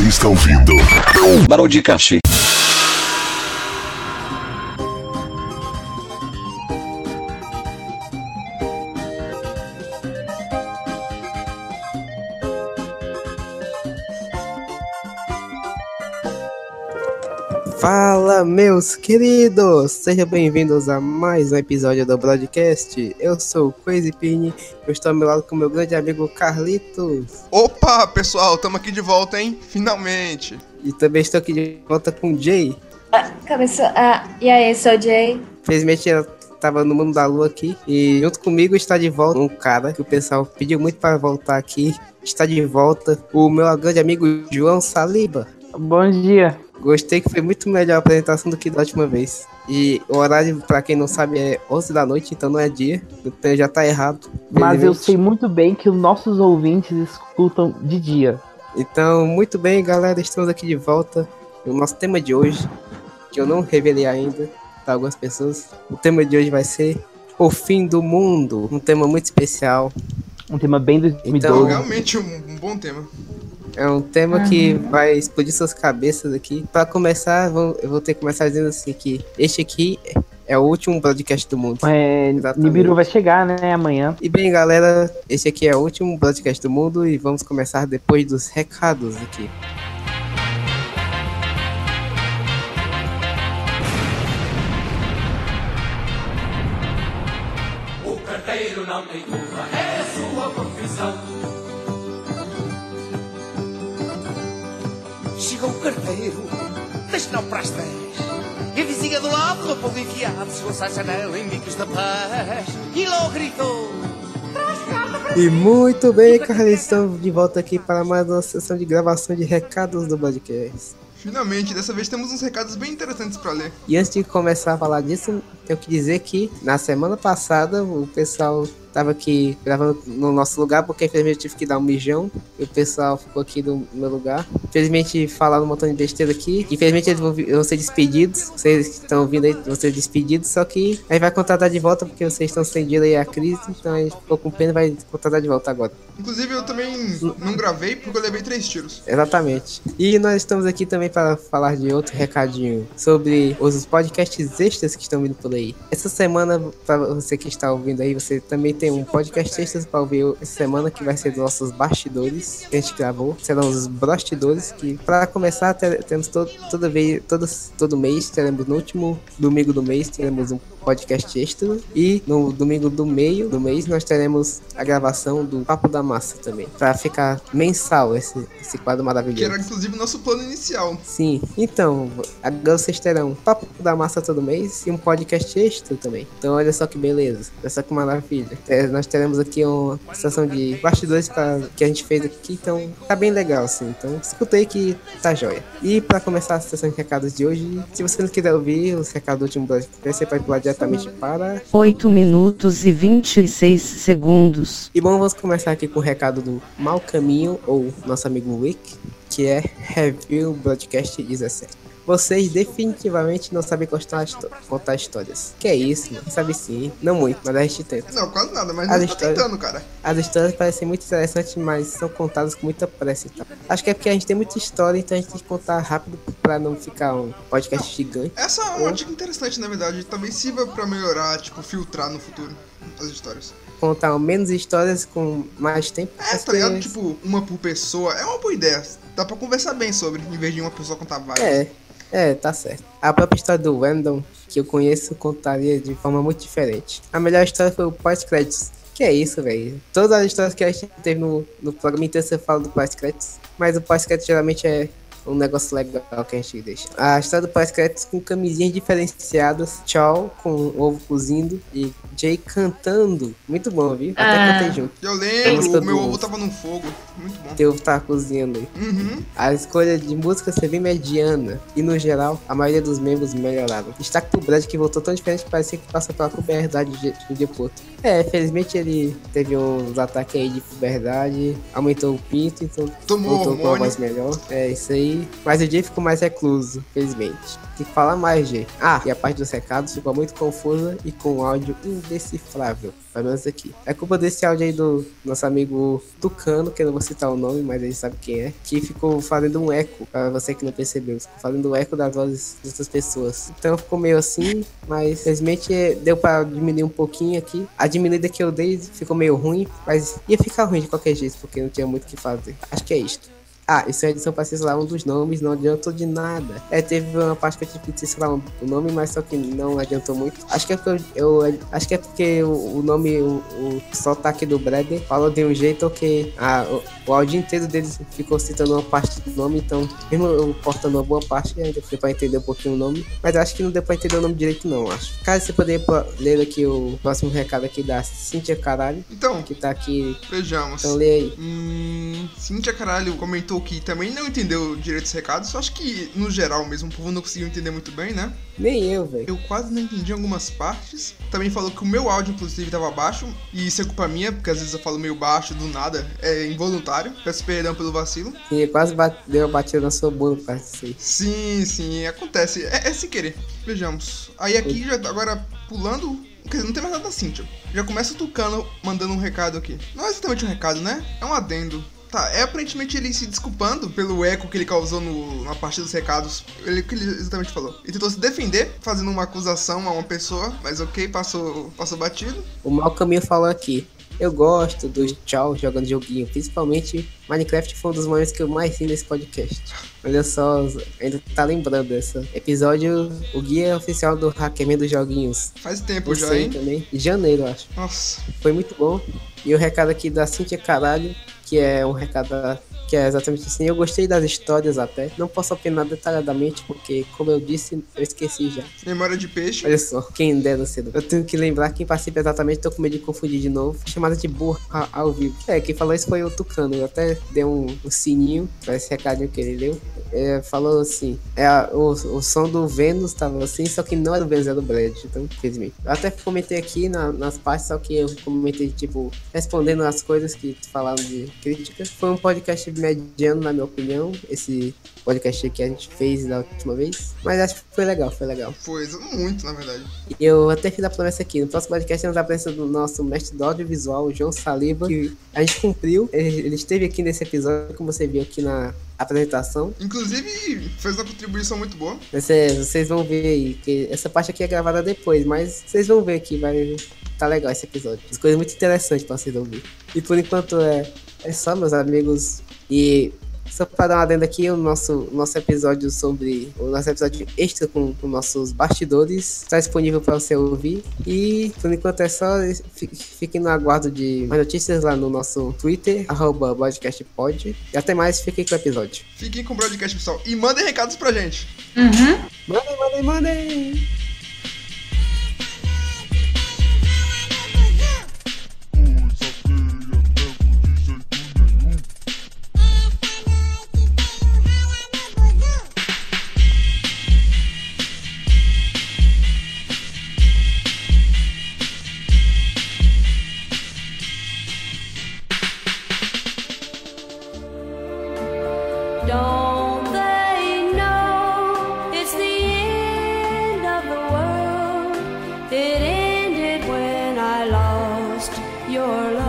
Você está ouvindo Barão de Cachê. Meus queridos! Sejam bem-vindos a mais um episódio do broadcast. Eu sou o Crazy Pini, eu estou ao meu lado com meu grande amigo Carlitos. Opa, pessoal, tamo aqui de volta, hein? Finalmente. E também estou aqui de volta com o Jay. Ah, começou. Ah, e aí, sou o Jay. Felizmente ela estava no mundo da lua aqui. E junto comigo está de volta um cara que o pessoal pediu muito para voltar aqui. Está de volta o meu grande amigo João Saliba. Bom dia. Gostei que foi muito melhor a apresentação do que da última vez. E o horário, pra quem não sabe, é 11 da noite, então não é dia. Então já tá errado. Mas eu sei muito bem que os nossos ouvintes escutam de dia. Então, muito bem, galera. Estamos aqui de volta. O nosso tema de hoje, que eu não revelei ainda para algumas pessoas. O tema de hoje vai ser O Fim do Mundo. Um tema muito especial. Um tema bem Então, 2012. realmente um, um bom tema. É um tema que vai explodir suas cabeças aqui. Para começar, vou- eu vou ter que começar dizendo assim que este aqui é o último podcast do mundo. É, Exatamente. Nibiru vai chegar, né, amanhã. E bem, galera, esse aqui é o último podcast do mundo e vamos começar depois dos recados aqui. E logo gritou: E muito bem, Carlinhos, estamos de volta aqui para mais uma sessão de gravação de recados do podcast. Finalmente, dessa vez temos uns recados bem interessantes pra ler. E antes de começar a falar disso, tenho que dizer que na semana passada o pessoal tava aqui gravando no nosso lugar, porque infelizmente eu tive que dar um mijão. E o pessoal ficou aqui no meu lugar. Infelizmente falaram um montão de besteira aqui. Infelizmente eles vão, vão ser despedidos. Vocês que estão ouvindo aí vão ser despedidos. Só que a gente vai contratar de volta porque vocês estão sem dinheiro aí a crise. Então a gente ficou com pena e vai contratar de volta agora. Inclusive, eu também não gravei porque eu levei três tiros. Exatamente. E nós estamos aqui também para falar de outro recadinho sobre os podcasts extras que estão vindo por aí. Essa semana, para você que está ouvindo aí, você também tem um podcast extras para ouvir essa semana que vai ser dos nossos bastidores que a gente gravou. Serão os bastidores que, para começar, ter- temos todo, toda vez, todos, todo mês, teremos no último domingo do mês, teremos um podcast extra. E no domingo do meio do mês, nós teremos a gravação do Papo da Massa também. Para ficar mensal esse, esse quadro Que maravilhoso. era, inclusive, o nosso plano inicial. Sim, então, agora vocês terão Papo da Massa todo mês e um podcast extra também. Então, olha só que beleza, olha só que maravilha. É, nós teremos aqui uma sessão de bastidores pra, que a gente fez aqui, então tá bem legal, assim. Então, escuta aí que tá jóia. E pra começar a sessão de recados de hoje, se você não quiser ouvir os recados do último podcast, você pode pular diretamente para 8 minutos e 26 segundos. E bom, vamos começar aqui com o recado do Mal Caminho, ou nosso amigo Wick, que é Review Broadcast 17. Vocês definitivamente não sabem contar, contar histórias. Que é isso, mano? Sabe sim. Não muito, mas a gente tenta. Não, quase nada, mas Ah, nós tá tentando, cara. As histórias parecem muito interessantes, mas são contadas com muita pressa e tal. Acho que é porque a gente tem muita história, então a gente tem que contar rápido pra não ficar um podcast gigante. Essa é uma dica interessante, na verdade. Talvez sirva pra melhorar, tipo, filtrar no futuro as histórias. Contar menos histórias com mais tempo. É, tá ligado? Tipo, uma por pessoa. É uma boa ideia. Dá pra conversar bem sobre, em vez de uma pessoa contar várias. É, é, tá certo. A própria história do Random, que eu conheço, contaria de forma muito diferente. A melhor história foi o pós-créditos. Que é isso, velho. Todas as histórias que a gente teve no, no programa inteiro você fala do pós-créditos. Mas o pós-crédito geralmente é um negócio legal que a gente deixa. A história do pós-créditos com camisinhas diferenciadas. Tchau, com ovo cozindo. E Jay cantando. Muito bom, viu? Até Ah. cantei junto. Eu A lembro, o meu ovo tava no fogo. Muito bom. Teu ovo tá cozinhando aí. Uhum. A escolha de música ser bem mediana e, no geral, a maioria dos membros melhoraram. Destaque pro Brad, que voltou tão diferente que parecia que passa pela puberdade de um dia pro outro. É, felizmente ele teve uns ataques aí de puberdade, aumentou o pinto, então Tomou voltou com uma hormônio. voz melhor. É isso aí. E... Mas o Jay ficou mais recluso, felizmente. Tem que mais, Jay. Ah, e a parte dos recados ficou muito confusa e com áudio indecifrável. Pelo menos aqui. É culpa desse áudio aí do nosso amigo Tucano, que eu não vou citar o nome, mas ele sabe quem é. Que ficou fazendo um eco, pra você que não percebeu. Ficou fazendo um eco das vozes de outras pessoas. Então ficou meio assim, mas felizmente deu pra diminuir um pouquinho aqui. A diminuída que eu dei ficou meio ruim, mas ia ficar ruim de qualquer jeito, porque não tinha muito o que fazer. Acho que é isto. Ah, isso é edição pra lá um dos nomes, não adiantou de nada. É, teve uma parte que eu tive que lá um, o nome, mas só que não adiantou muito. Acho que é porque eu, eu acho que é porque o, o nome, o, o sotaque do Breder falou de um jeito que a, o, o áudio inteiro deles ficou citando uma parte do nome, então, mesmo eu cortando uma boa parte, ainda deu pra entender um pouquinho o nome. Mas acho que não deu pra entender o nome direito, não, acho. Caso você poderia ler aqui o próximo recado aqui da Cintia Caralho. Então, que tá aqui. Vejamos. Então lê aí. Hum, Cintia Caralho comentou que também não entendeu direito os recados. Acho que, no geral mesmo, o povo não conseguiu entender muito bem, né? Nem eu, velho. Eu quase não entendi algumas partes. Também falou que o meu áudio, inclusive, tava baixo. E isso é culpa minha, porque às vezes eu falo meio baixo do nada. É involuntário. Peço perdão pelo vacilo. Sim, quase bate, deu uma batida na sua disso aí. Sim, sim, acontece. É, é sem querer. Vejamos. Aí aqui, já agora pulando Quer dizer, não tem mais nada da Cintia. Já começa o Tucano mandando um recado aqui. Não é exatamente um recado, né? É um adendo. Tá, é aparentemente ele se desculpando pelo eco que ele causou no, na parte dos recados. Ele, que ele exatamente falou? Ele tentou se defender, fazendo uma acusação a uma pessoa, mas ok, passou, passou batido. O mau caminho falou aqui. Eu gosto do tchau jogando joguinho, principalmente Minecraft foi um dos momentos que eu mais ri nesse podcast. Olha só, ainda tá lembrando desse episódio, o guia oficial do Hackerman dos Joguinhos. Faz tempo já, hein? também, em janeiro, acho. Nossa. Foi muito bom. E o recado aqui da Cintia Caralho, que é um recado que é exatamente assim. Eu gostei das histórias até. Não posso opinar detalhadamente, porque, como eu disse, eu esqueci já. Memória de peixe. Olha só, quem dera cedo. Eu tenho que lembrar quem participa exatamente, tô com medo de confundir de novo. Chamada de burra ao vivo. É, quem falou isso foi o Tucano. Eu até dei um, um sininho pra esse recadinho que ele deu. É, falou assim: é, a- o, o som do Vênus tava assim, só que não era o Vênus, era o Brad. Então, infelizmente. Eu até comentei aqui na- nas partes, só que eu comentei, tipo, respondendo as coisas que falaram de crítica. Foi um podcast mediano, na minha opinião. Esse podcast que a gente fez da última vez. Mas acho que foi legal, foi legal. Foi muito, na verdade. E eu até fiz a promessa aqui. No próximo podcast temos a presença do nosso mestre do audiovisual, o João Saliba, que a gente cumpriu. Ele, esteve aqui nesse episódio, como você viu aqui na apresentação. Inclusive, fez uma contribuição muito boa. Você- vocês vão ver aí, que essa parte aqui é gravada depois, mas vocês vão ver que vai tá legal esse episódio. As coisas muito interessantes pra vocês ouvir. E por enquanto é, é só, meus amigos. E só para dar uma adenda aqui, o nosso, nosso episódio sobre. O nosso episódio extra com, com nossos bastidores está disponível para você ouvir. E por enquanto é só. Fi- Fiquem no aguardo de mais notícias lá no nosso Twitter, arroba podcastpod. E até mais, fiquem com o episódio. Fiquem com o broadcast, pessoal. E mandem recados pra gente. Uhum. Mandem, mandem, mandem!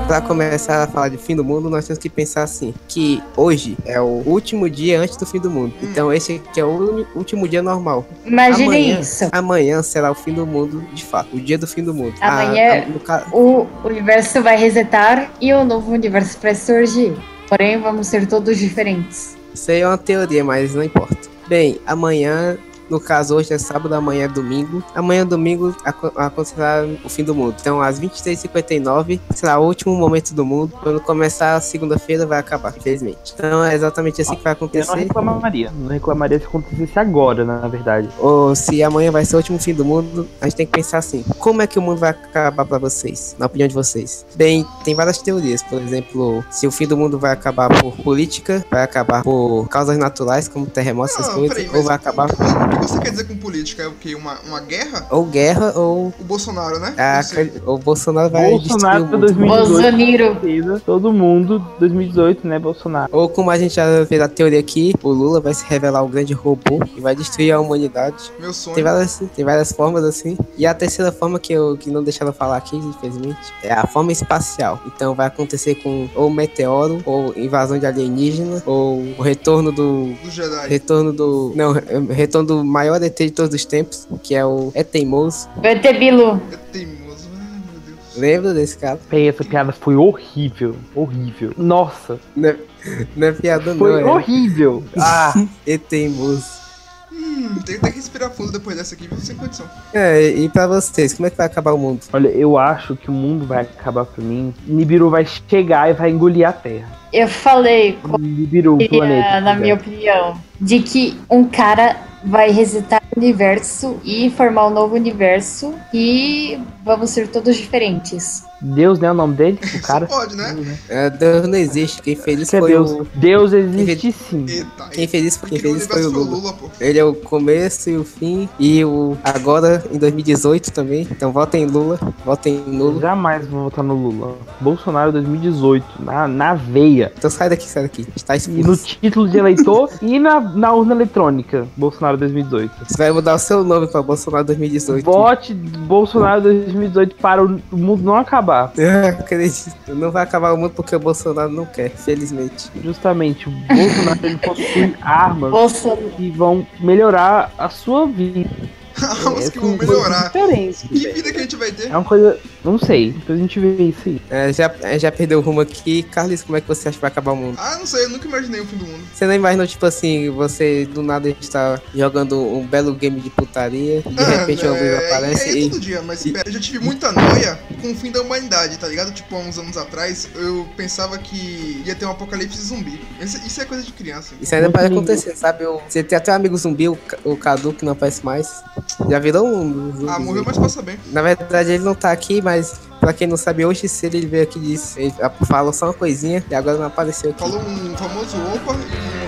Pra começar a falar de fim do mundo, nós temos que pensar assim, que hoje é o último dia antes do fim do mundo. Então esse aqui é o último dia normal. Imagine amanhã, isso. Amanhã será o fim do mundo, de fato. O dia do fim do mundo. Amanhã- Ah, ah, no ca- O universo vai resetar e um novo universo vai surgir. Porém, vamos ser todos diferentes. Isso aí é uma teoria, mas não importa. Bem, amanhã, no caso hoje é sábado, amanhã é domingo. Amanhã domingo aco- acontecerá o fim do mundo. Então às 23h59 será o último momento do mundo. Quando começar a segunda-feira vai acabar, infelizmente. Então é exatamente assim que vai Eu não acontecer. reclamaria. Não reclamaria se acontecesse agora, na verdade. Ou se amanhã vai ser o último fim do mundo, a gente tem que pensar assim: como é que o mundo vai acabar pra vocês? Na opinião de vocês? Bem, tem várias teorias. Por exemplo, se o fim do mundo vai acabar por política, vai acabar por causas naturais, como terremotos, essas coisas, ou vai acabar. Você quer dizer com política? É o quê? Uma, uma guerra? Ou guerra, ou O Bolsonaro, né? a, Não sei. o Bolsonaro vai Bolsonaro destruir o mundo. 2018. Bolsonaro. certeza. Todo mundo, 2018, né, Bolsonaro? Ou como a gente já fez a teoria aqui, o Lula vai se revelar o grande robô e vai destruir a humanidade. Meu sonho. Tem várias, tem várias formas assim. E a terceira forma que eu que não deixaram falar aqui, infelizmente, é a forma espacial. Então vai acontecer com ou meteoro, ou invasão de alienígena, ou o retorno do. Do Jedi. Retorno do. Não, retorno do maior ET de todos os tempos, que é o É Teimoso. Bilu. É teimoso. Ai, meu Deus. Lembra desse cara? Essa piada foi horrível. Horrível. Nossa, Não é, não é piada, foi não. É horrível. Ah, É Teimoso. Hum, tem, tem que respirar fundo depois dessa aqui, viu? Sem condição. É, e pra vocês, como é que vai acabar o mundo? olha, eu acho que o mundo vai acabar pra mim. Nibiru vai chegar e vai engolir a Terra. Eu falei, Nibiru, planeta. na minha opinião, de que um cara vai resetar o universo e formar um novo universo e vamos ser todos diferentes. Deus, né? O nome dele? O cara. Pode, né? É, Deus não existe. Quem fez isso Que é foi Deus. o. Deus existe sim. Eita. Quem fez isso, quem Quem fez isso foi o Lula. Lula, pô. Ele é o começo e o fim. E o agora em 2018 também. Então votem em Lula. Votem em Lula. Jamais vou votar no Lula. Bolsonaro 2018, na, na veia. Então sai daqui, sai daqui. Está E no título de eleitor e na, na urna eletrônica. Bolsonaro 2018. Você vai mudar o seu nome pra Bolsonaro 2018. Vote Bolsonaro 2018 para o mundo não acabar. Eu acredito. Não vai acabar o mundo porque o Bolsonaro não quer, felizmente. Justamente, o Bolsonaro ele possui armas Bolsonaro. que vão melhorar a sua vida. Que Essa é vão uma coisa melhorar. diferente, Que velho. vida que a gente vai ter? É uma coisa. Não sei. Depois a gente vê isso aí. É, já, é, já perdeu o rumo aqui. Carlos, como é que você acha que vai acabar o mundo? Ah, não sei, eu nunca imaginei o fim do mundo. Você não imaginou, tipo assim, você do nada está jogando um belo game de putaria, de repente uma luz é, aparece é, é e. todo dia, mas pera, eu já tive muita noia com o fim da humanidade, tá ligado? Tipo, há uns anos atrás, eu pensava que ia ter um apocalipse zumbi. Isso, isso é coisa de criança. Isso ainda pode acontecer, sabe? O- Você tem até um amigo zumbi, o, o Cadu, que não aparece mais. Já virou um. Ah, morreu, mas passa bem. Na verdade, ele não tá aqui, mas pra quem não sabe, hoje cedo ele veio aqui e disse. Ele falou só uma coisinha e agora não apareceu aqui. Falou um famoso opa e.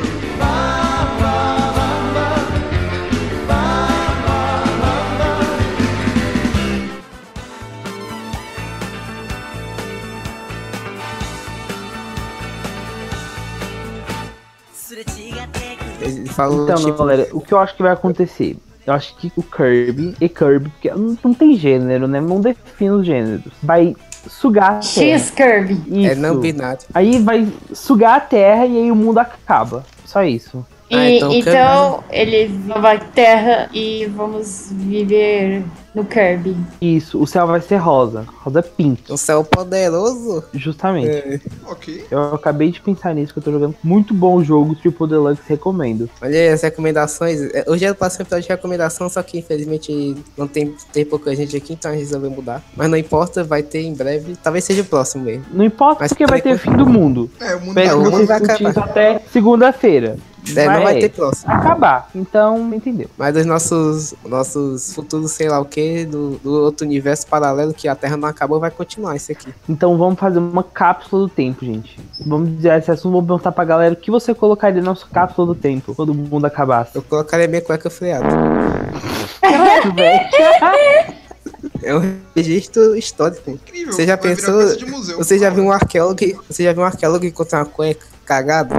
Ele falou, Então, tipo, galera, o que eu acho que vai acontecer? Eu acho que o Kirby e Kirby, porque não, não tem gênero, né? Não define os gêneros. Vai sugar a terra. X Kirby. Isso. é não binário. Aí vai sugar a terra e aí o mundo acaba. Só isso. E, Ah, então então, o ele vai terra e vamos viver no Kirby. Isso. O céu vai ser rosa. Rosa pink. Um céu poderoso. Justamente. É. Ok. Eu acabei de pensar nisso que eu tô jogando. Muito bom o jogo, Triple Deluxe, recomendo. Olha aí as recomendações. É, Hoje era pra ser um episódio de recomendação, só que infelizmente não tem, tem pouca gente aqui, então a gente resolveu mudar. Mas não importa, vai ter em breve. Talvez seja o próximo mesmo. Não importa Mas porque vai ter também- fim do mundo. É, o mundo Espero o mundo vai acabar. até segunda-feira. É, não vai ter próximo. acabar. Então, entendeu? Mas dos nossos, nossos futuros, sei lá o que, do, do outro universo paralelo que a Terra não acabou, vai continuar isso aqui. Então vamos fazer uma cápsula do tempo, gente. Vamos dizer esse assunto, vamos perguntar pra galera o que você colocaria na sua cápsula do tempo quando o mundo acabasse. Eu colocaria minha cueca freada. Caralho, velho. É um registro histórico. incrível. Você já vai pensou? Você já viu um arqueólogo? Você já viu um arqueólogo encontrar uma cueca cagada?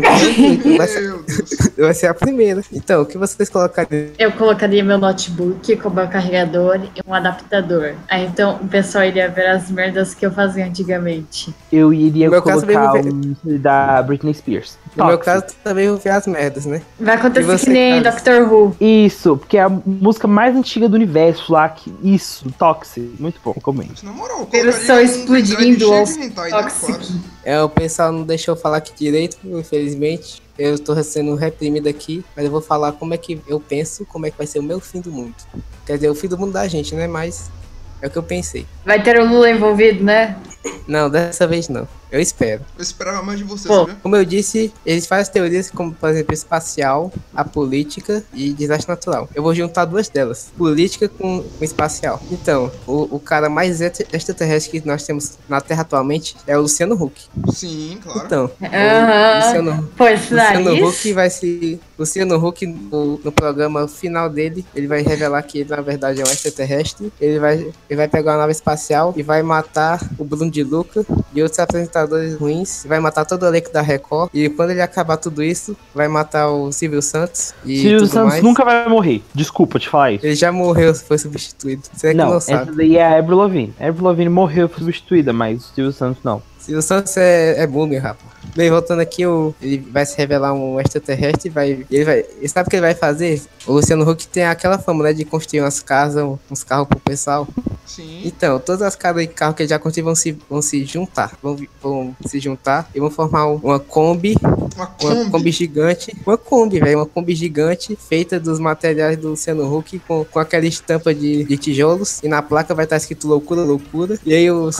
Tem, vai, ser, vai ser a primeira. Então, o que vocês colocariam? Eu colocaria meu notebook com meu carregador e um adaptador. Aí então o pessoal iria ver as merdas que eu fazia antigamente. Eu iria No caso, colocar mesmo- um da Britney Spears. No meu caso, também vou ver as merdas, né? Vai acontecer você, que nem Carlos? Doctor Who. Isso, porque é a música mais antiga do universo lá. Que... Isso, Toxic. Muito bom, recomendo. Na moral, Eles estão explodindo? Toxic. Claro. É, o pessoal não deixou eu falar aqui direito, infelizmente. Eu tô sendo reprimido aqui, mas eu vou falar como é que eu penso, como é que vai ser o meu fim do mundo. Quer dizer, o fim do mundo da gente, né? Mas é o que eu pensei. Vai ter o Lula envolvido, né? Não, dessa vez não. Eu espero. Eu esperava mais de você, Pô. sabia? Como eu disse, eles fazem teorias como, por exemplo, espacial, a política e desastre natural. Eu vou juntar duas delas, política com, com espacial. Então, o, o cara mais extra- extraterrestre que nós temos na Terra atualmente é o Luciano Huck. Sim, claro. Então, Aham. o Luciano, Pois Luciano nariz. Huck vai se. Luciano Huck, no, no programa final dele, ele vai revelar que ele, na verdade, é um extraterrestre. Ele vai, ele vai pegar uma nave espacial e vai matar o Bruno de Luca e outros apresentadores ruins. Vai matar todo o elenco da Record. E quando ele acabar tudo isso, vai matar o Silvio Santos e Silvio Santos mais. nunca vai morrer. Desculpa te falar isso. Ele já morreu, foi substituído. Você é que não, não essa sabe. daí é a Avril Lavigne. A Avril Lavigne morreu foi substituída, mas o Silvio Santos não. Silvio Santos é, é boomer, rapaz. Bem, voltando aqui, o, ele vai se revelar um extraterrestre e vai. Ele vai. Ele sabe o que ele vai fazer? O Luciano Huck tem aquela fama, né? De construir umas casas, uns carros pro pessoal. Sim. Então, todas as casas e carros que ele já construiu vão se, vão se juntar. Vão, vão se juntar e vão formar um- uma Kombi. Uma Uma Kombi. Kombi gigante. Uma Kombi, velho. Uma Kombi gigante feita dos materiais do Luciano Huck com, com aquela estampa de, de tijolos. E na placa vai estar escrito loucura, loucura. E aí o,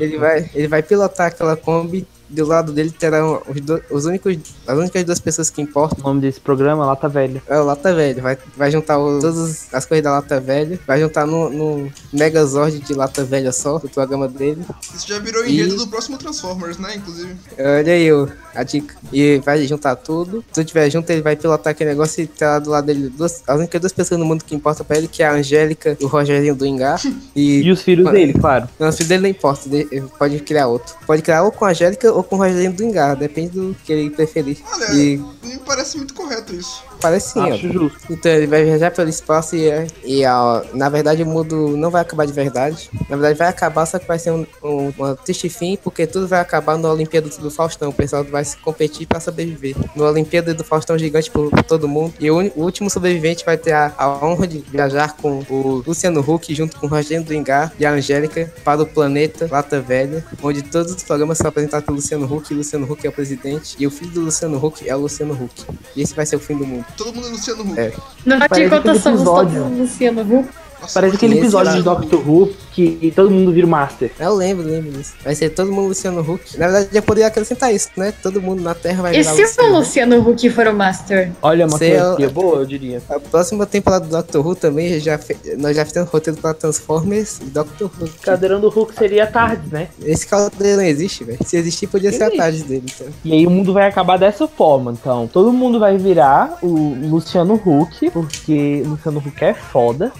ele vai, ele vai pilotar aquela Kombi. Do lado dele terão os, do- os únicos, as únicas duas pessoas que importam. O nome desse programa é Lata Velha. É o Lata Velha. Vai, vai juntar o- todas as coisas da Lata Velha. Vai juntar no, no Megazord de Lata Velha só, do programa dele. Isso já virou E- enredo do próximo Transformers, né? Inclusive. Olha aí o- a dica. E vai juntar tudo. Se tudo tiver junto, ele vai pilotar aquele negócio e terá do lado dele duas, as únicas duas pessoas no mundo que importam pra ele, que é a Angélica e o Rogerinho do Engar. E E os filhos Mano. dele, claro. Não, o filho dele não importa, ele pode criar outro. Pode criar ou com a Angélica ou com o Rogerinho do Engar, depende do que ele preferir. Olha, E me parece muito correto isso. Parece sim, ó. Acho justo. Então ele vai viajar pelo espaço e, e ó, na verdade o mundo não vai acabar de verdade. Na verdade vai acabar, só que vai ser um, um, uma triste fim, porque tudo vai acabar no Olimpíada do Faustão. O pessoal vai se competir pra sobreviver. No Olimpíada do Faustão gigante por, por todo mundo. E o, o último sobrevivente vai ter a, a honra de viajar com o Luciano Huck junto com o Rogério Engar e a Angélica para o planeta Lata Velha, onde todos os programas são apresentados pelo Luciano Huck. E Luciano Huck é o presidente. E o filho do Luciano Huck é o Luciano Huck. E esse vai ser o fim do mundo. Todo mundo é Luciano Huck. É. No Parece contas, aquele somos episódio. todos Luciano Huck. Nossa, Parece aquele episódio de. Doctor Who que todo mundo vira o Master. Eu lembro, lembro disso. Vai ser todo mundo Luciano Huck. Na verdade, já poderia acrescentar isso, né? Todo mundo na Terra vai E virar se o Luciano. Luciano Huck for o Master? Olha, uma eu- teoria boa, eu diria. A próxima temporada do Doctor Who também, já fe- nós já fizemos roteiro pra Transformers e Doctor Who. Cadeirão do Hulk seria a tarde, né? Esse caldeirão não existe, velho. Se existir, podia ser a tarde dele, então. E aí o mundo vai acabar dessa forma, então. Todo mundo vai virar o Luciano Huck, porque o Luciano Huck é foda.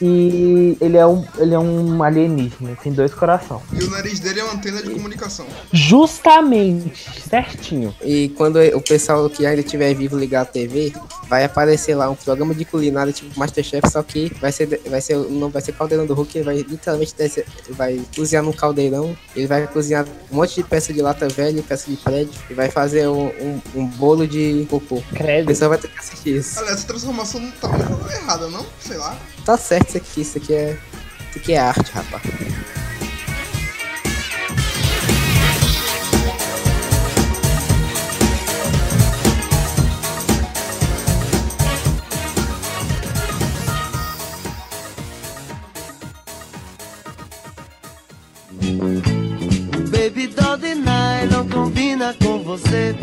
E ele é um, ele é um alienígena, tem dois corações. E o nariz dele é uma antena de comunicação. Justamente, certinho. E quando o pessoal que ainda estiver vivo ligar a TV, vai aparecer lá um programa de culinária tipo Masterchef, só que vai ser, vai ser, não vai ser caldeirão do Hulk, ele vai literalmente descer, vai cozinhar num caldeirão, ele vai cozinhar um monte de peça de lata velha, peça de prédio, e vai fazer um, um, um bolo de cocô. O Credo. pessoal vai ter que assistir isso. Olha, essa transformação não tá errada, não? Sei lá. Tá certo isso aqui, isso aqui é. Isso aqui é arte, rapaz. Você.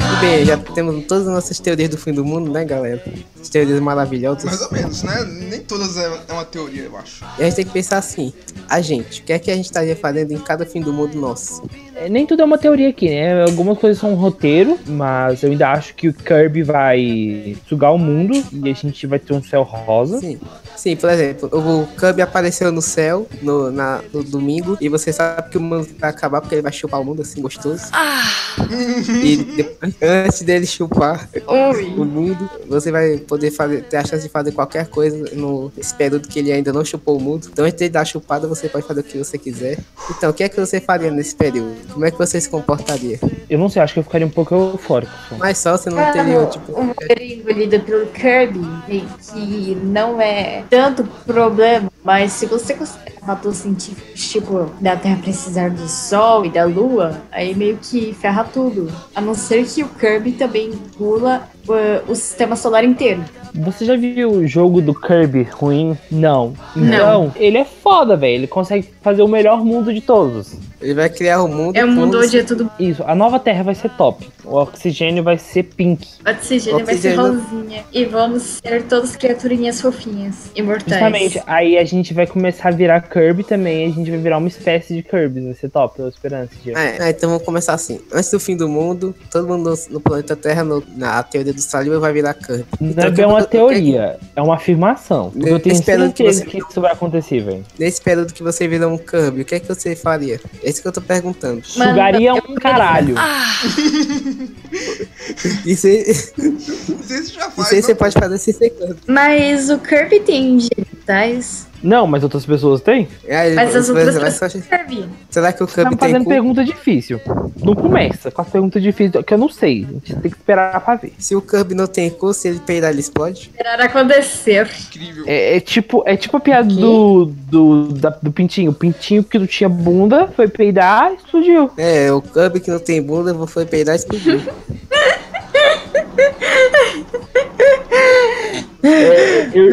E bem, já temos todas as nossas teorias do fim do mundo, né, galera? As teorias maravilhosas. Mais ou menos, né? Nem todas é, é uma teoria, eu acho. E a gente tem que pensar assim, a gente, o que é que a gente estaria fazendo em cada fim do mundo nosso? É, Nem tudo é uma teoria aqui, né? Algumas coisas são um roteiro, mas eu ainda acho que o Kirby vai sugar o mundo e a gente vai ter um céu rosa. Sim. Sim, por exemplo, o Cub apareceu no céu no, na, no domingo e você sabe que o mundo vai acabar porque ele vai chupar o mundo assim gostoso. E depois, antes dele chupar o mundo, você vai poder fazer, ter a chance de fazer qualquer coisa no esse período que ele ainda não chupou o mundo. Então, antes dele dar a chupada, você pode fazer o que você quiser. Então, o que é que você faria nesse período? Como é que você se comportaria? Eu não sei, acho que eu ficaria um pouco eufórico. só. Mas só você não teria, tipo. poder engolido pelo Kirby, que não é tanto problema, mas se você considerar fatores científicos, tipo, da Terra precisar do Sol e da Lua, aí meio que ferra tudo. A não ser que o Kirby também engula uh, o sistema solar inteiro. Você já viu o jogo do Kirby ruim? Não. Então, ele é foda, velho. Ele consegue fazer o melhor mundo de todos. Ele vai criar o mundo. É um mundo onde é tudo Isso, a nova Terra vai ser top. O oxigênio vai ser pink. oxigênio, vai ser Oxigênio. rosinha. E vamos ser todas criaturinhas fofinhas, imortais. Justamente, aí a gente vai começar a virar Kirby também. A gente vai virar uma espécie de Kirby. Vai ser top, eu esperando esse dia. É, é, então vamos começar assim. Antes do fim do mundo, todo mundo no, no planeta Terra, no- na teoria do Saliba, vai virar Kirby. Não Então, é eu- uma teoria, é uma afirmação. Porque eu tenho Espero que certeza você- que isso vai acontecer, velho. Nesse período que você vira um Kirby, o que é que você faria? É isso que eu tô perguntando. Mano, Sugaria eu um caralho. Isso aí, Não sei se já isso faz. aí você pode fazer sem ser Kirby. Mas o Kirby tem genitais. Não, mas outras pessoas têm? É, Mas as outras pessoas Kirby. Será que o Tá Kirby me tem fazendo cu? pergunta difícil. Não começa com as perguntas difíceis, que eu não sei. A gente tem que esperar pra ver. Se o Kirby não tem cu, se ele peidar, ele explode? Esperar acontecer. Incrível. É, é tipo, é tipo a piada do, do, da- do pintinho. O pintinho que não tinha bunda foi peidar e explodiu. É, o Kirby que não tem bunda, foi peidar e explodiu.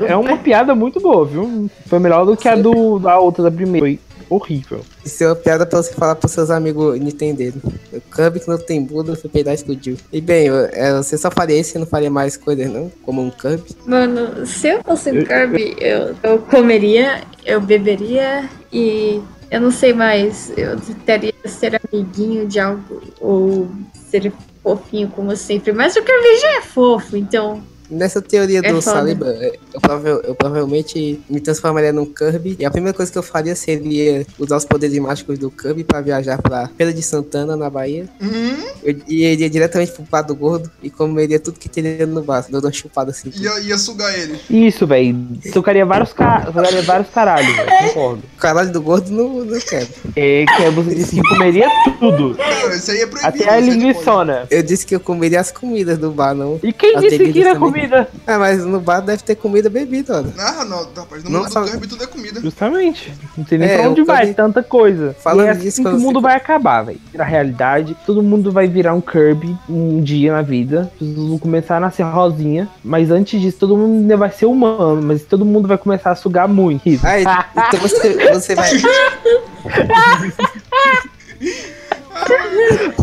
Eu- é uma piada muito boa, viu? Foi melhor do que a do, da outra, da primeira. Foi horrível. Isso é uma piada pra você falar pros seus amigos entenderem. O Kirby que não tem bunda, foi peidar e explodiu. E bem, é, você só faria isso, você não faria mais coisas não? Como um Kirby? Mano, se eu fosse um Kirby, eu, eu comeria, eu beberia e eu não sei mais. Eu tentaria ser amiguinho de algo ou ser fofinho como sempre. Mas o Kirby já é fofo, então. Nessa teoria É do foda. Saliba, eu, prova- eu provavelmente me transformaria num Kirby. E a primeira coisa que eu faria seria usar os poderes mágicos do Kirby pra viajar pra Feira de Santana, na Bahia. Hum, Eu iria diretamente pro Pato Gordo e comeria tudo que teria no vaso, dando uma chupada assim. ia, ia sugar ele. Isso, velho. Tocaria vários, ca... vários caralhos, velho. Concordo. O caralho do gordo não, não quero. É que você disse que comeria tudo. Não, isso aí é proibido. Até a linguiçona. Eu disse que eu comeria as comidas do bar, não. E quem As disse que era também. Comida? Ah, mas no bar deve ter comida e bebida, olha. Ah, não, rapaz. No Não mundo sabe- do Kirby tudo é comida. Justamente. Não sei nem É, pra onde vai também- tanta coisa. Falando e é assim disso, que o mundo você- vai acabar, velho. Na realidade, todo mundo vai virar um Kirby um dia na vida. As pessoas vão começar a nascer rosinha. Mas antes disso, todo mundo ainda vai ser humano. Mas todo mundo vai começar a sugar muito. Ah, então você, você vai.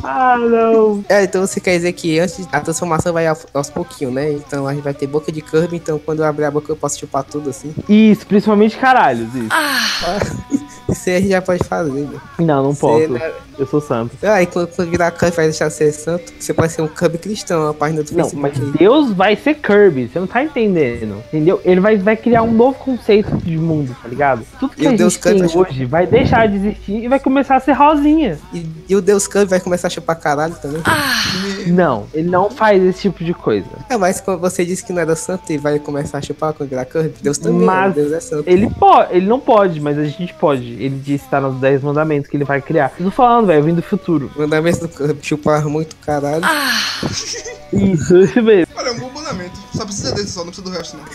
Ah, não. É, então você quer dizer que antes a transformação vai aos, aos pouquinhos, né? Então a gente vai ter boca de Kirby, então quando eu abrir a boca eu posso chupar tudo assim. Isso, principalmente caralhos. Isso. Isso aí a gente já pode fazer, né? Não, não Você, posso. Eu sou santo. Ah, e quando, quando virar Kirby vai deixar de ser santo, você pode ser um Kirby cristão, a página do Não, mas Facebook. Deus vai ser Kirby, você não tá entendendo, entendeu? Ele vai, vai criar um novo conceito de mundo, tá ligado? Tudo que E a Deus gente tem Kirby- hoje vai deixar de existir e vai começar a ser rosinha. E, e o Deus Kirby vai começar a chupar caralho também. Não, ele não faz esse tipo de coisa. É, mas quando você disse que não era santo e vai começar a chupar quando virar Kirby, Deus também, Mas- né? Deus é santo. Ele pode, ele não pode, mas a gente pode. Ele disse que tá nos 10 mandamentos que ele vai criar. Eu tô falando, velho, eu vim do futuro. Mandamento do chupar muito caralho. Isso, isso mesmo. Olha, é um bom mandamento. Só precisa desse só, não precisa do resto, não.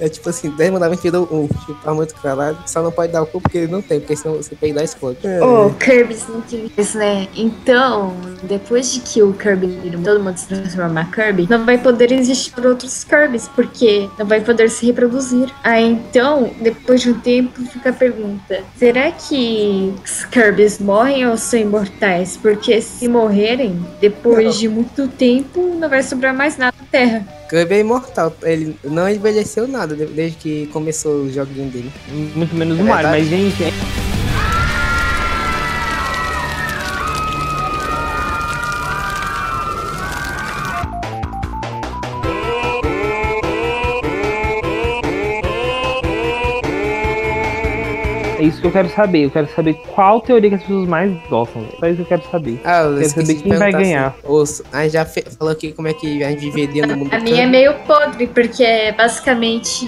É tipo assim, 10 mandamentos virou um, chupar muito caralho. Só não pode dar o cu porque ele não tem, porque senão você peidar explode. É. O Kirby não tem isso, né? Então, depois de que o Kirby todo mundo se transformar Kirby, não vai poder existir outros Kirbys, porque não vai poder se reproduzir. Ah, então, depois de um tempo, fica a pergunta: será que os Kirbys morrem ou são imortais? Porque se morrerem, depois Não. de muito tempo, não vai sobrar mais nada na Terra. Kirby é imortal, ele não envelheceu nada de- desde que começou o joguinho dele. Muito menos É o Mario, mas verdade. gente, É isso que eu quero saber. Eu quero saber qual teoria que as pessoas mais gostam. Só isso que eu quero saber. Ah, eu Quero saber quem vai ganhar. assim, Ouça, a gente já falou aqui como é que a gente viveria no mundo A minha é meio podre, porque é basicamente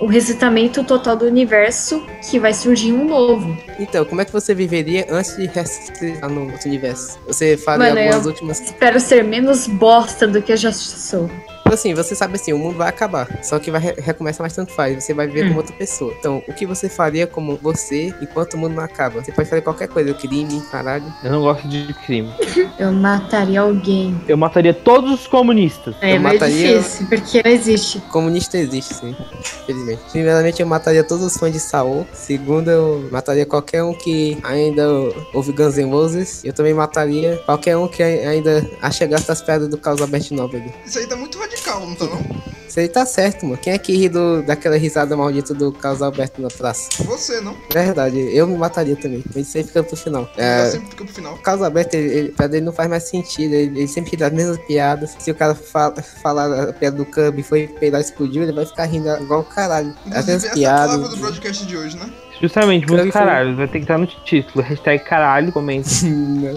o resetamento total do universo que vai surgir um novo. Então, como é que você viveria antes de ressuscitar no outro universo? Você faria Mano, algumas eu- últimas. Espero ser menos bosta do que eu já sou. Tipo assim, você sabe assim, o mundo vai acabar. Só que vai re- recomeçar mais tanto faz. Você vai viver como outra pessoa. Então, o que você faria como você enquanto o mundo não acaba? Você pode fazer qualquer coisa, crime, caralho. Eu não gosto de crime. Eu mataria alguém. Eu mataria todos os comunistas. É Eu meio mataria- difícil, porque não existe. Comunista existe, sim. Infelizmente. Primeiramente, eu mataria todos os fãs de Saul. Segundo, eu mataria qualquer um que ainda ouve Guns N' Roses. Eu também mataria qualquer um que ai- ainda acha graça das piadas do Carlos Alberto Nóbrega. Isso aí tá muito radical, não tá não? Aí tá certo, mano. Quem é que ri do, daquela risada maldita do Carlos Alberto na praça? Você, não? Verdade, eu me mataria também. Mas aí fica pro final. Já É, sempre fica pro final. o Carlos Alberto, ele, ele, pra ele não faz mais sentido. Ele, ele sempre ri das mesmas piadas. Se o cara fala, falar a piada do Cub e foi peidar explodiu, ele vai ficar rindo igual o caralho. As Inclusive, mesmas essa é a palavra piadas. do broadcast de hoje, né? Justamente, muito caralho. Vai ter que estar no título. Hashtag caralho, comenta.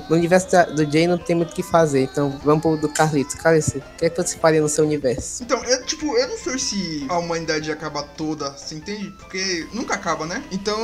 No universo da- do Jay não tem muito o que fazer, então vamos pro do Carlitos. Carlitos, o que é que você faria no seu universo? Então, eu, tipo, eu não sei se a humanidade ia acabar toda, você entende? Porque nunca acaba, né? Então,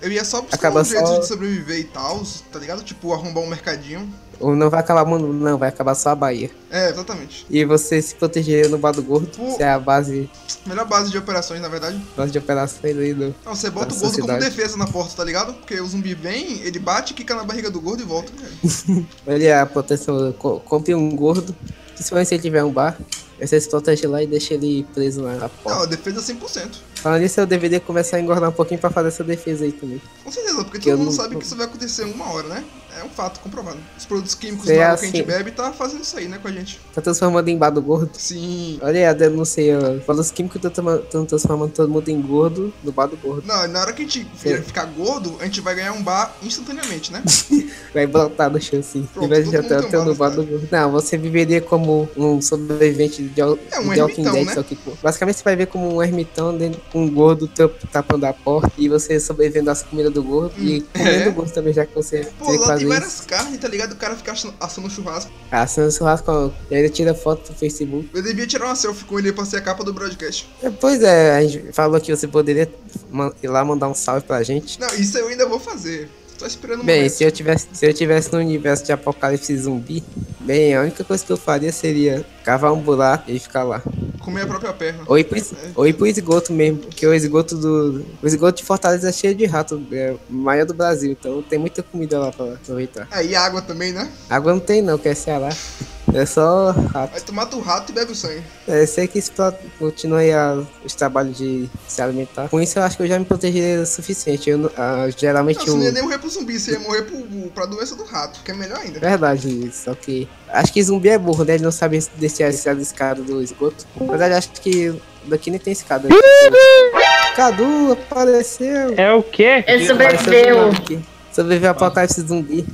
eu ia só buscar Acaba um jeito só- de sobreviver e tal, tá ligado? Tipo, arrombar um mercadinho. Ou não vai acabar mundo, não, vai acabar só a Bahia. É, exatamente. E você se protegeria no Bar do Gordo, que é a base, Melhor base de operações, na verdade. base de operações aí do. Não, você bota o gordo como sociedade. defesa na porta, tá ligado? Porque o zumbi vem, ele bate, quica na barriga do gordo e volta. Olha a proteção, co- compre um gordo, principalmente se ele tiver um bar, você se protege lá e deixa ele preso na porta. Não, defesa 100%. Falando nisso, eu deveria começar a engordar um pouquinho pra fazer essa defesa aí também. Com certeza, porque Que todo mundo não- sabe que isso vai acontecer em uma hora, né? É um fato comprovado. Os produtos químicos É água que a gente assim. bebe tá fazendo isso aí, né, com a gente. Tá transformando em bar do gordo. Sim. Olha aí a denúncia aí, ó. Produtos químicos estão transformando todo mundo em gordo do bar do gordo. Não, na hora que a gente É. ficar gordo, a gente vai ganhar um bar instantaneamente, né? Vai brotar no chão assim. Pronto, todo já ter tem um bar no do gordo. Não, você viveria como um sobrevivente de, Al- É, um de Walking ermitão, Dead, né? só que pô, basicamente você vai ver como um ermitão dentro com um gordo tap- tapando a porta e você sobrevivendo às comidas do gordo e comendo é. gordo também, já que você Pô, lá tem várias carnes, tá ligado? O cara fica assando- assando churrasco. Sendo churrasco, e ainda tira foto pro Facebook. Eu devia tirar uma selfie com ele pra ser a capa do broadcast. É, Pois é, a gente falou que você poderia ir lá mandar um salve pra gente. Não, isso eu ainda vou fazer. Tô esperando um Bem, momento. se eu tivesse, se eu tivesse no universo de apocalipse zumbi, bem, a única coisa que eu faria seria cavar um buraco e ficar lá. Comer a própria perna. Ou ir pro, es- ou ir pro esgoto mesmo, porque o esgoto do. O esgoto de Fortaleza é cheio de rato, é maior do Brasil, então tem muita comida lá pra aproveitar. Aí água também, né? Água não tem não, que é Ceará. É só rato. Aí tu mata o rato e bebe o sangue. É, eu sei que isso continua aí a- os trabalhos de se alimentar. Com isso eu acho que eu já me protegeria o suficiente. Eu, ah, geralmente Não, eu. você não ia nem morrer pro zumbi, você ia morrer pro, pra doença do rato, que é melhor ainda. Verdade, só que. Acho que zumbi é burro, né? Ele não sabe descer a escada do esgoto. Na verdade, acho que daqui nem tem escada. Cadu apareceu! É o quê? Ele sobreviveu. Sobreviveu ao apocalipse zumbi.